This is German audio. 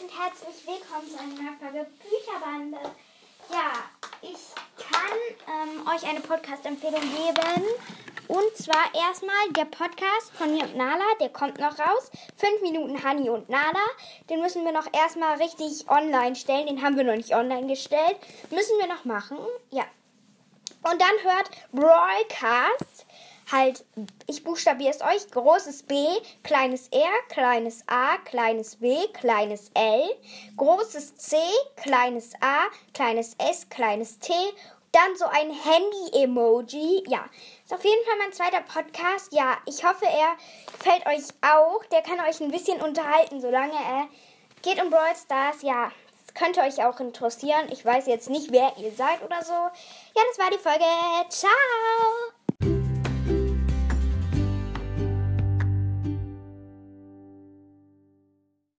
willkommen zu einer neuen Folge Bücherbande. Ja, ich kann ähm, euch eine Podcast-Empfehlung geben. Und zwar erstmal der Podcast von mir und Nala, der kommt noch raus. Fünf Minuten Honey und Nala. Den müssen wir noch erstmal richtig online stellen. Den haben wir noch nicht online gestellt. Müssen wir noch machen. Ja. Und dann hört Broadcast halt, ich buchstabiere es euch, großes B, kleines R, kleines A, kleines B, kleines L, großes C, kleines A, kleines S, kleines T, dann so ein Handy-Emoji. Ja, ist auf jeden Fall mein zweiter Podcast. Ja, ich hoffe, er gefällt euch auch. Der kann euch ein bisschen unterhalten, solange er geht um Brawl Stars. Ja, das könnte euch auch interessieren. Ich weiß jetzt nicht, wer ihr seid oder so. Ja, das war die Folge. Ciao!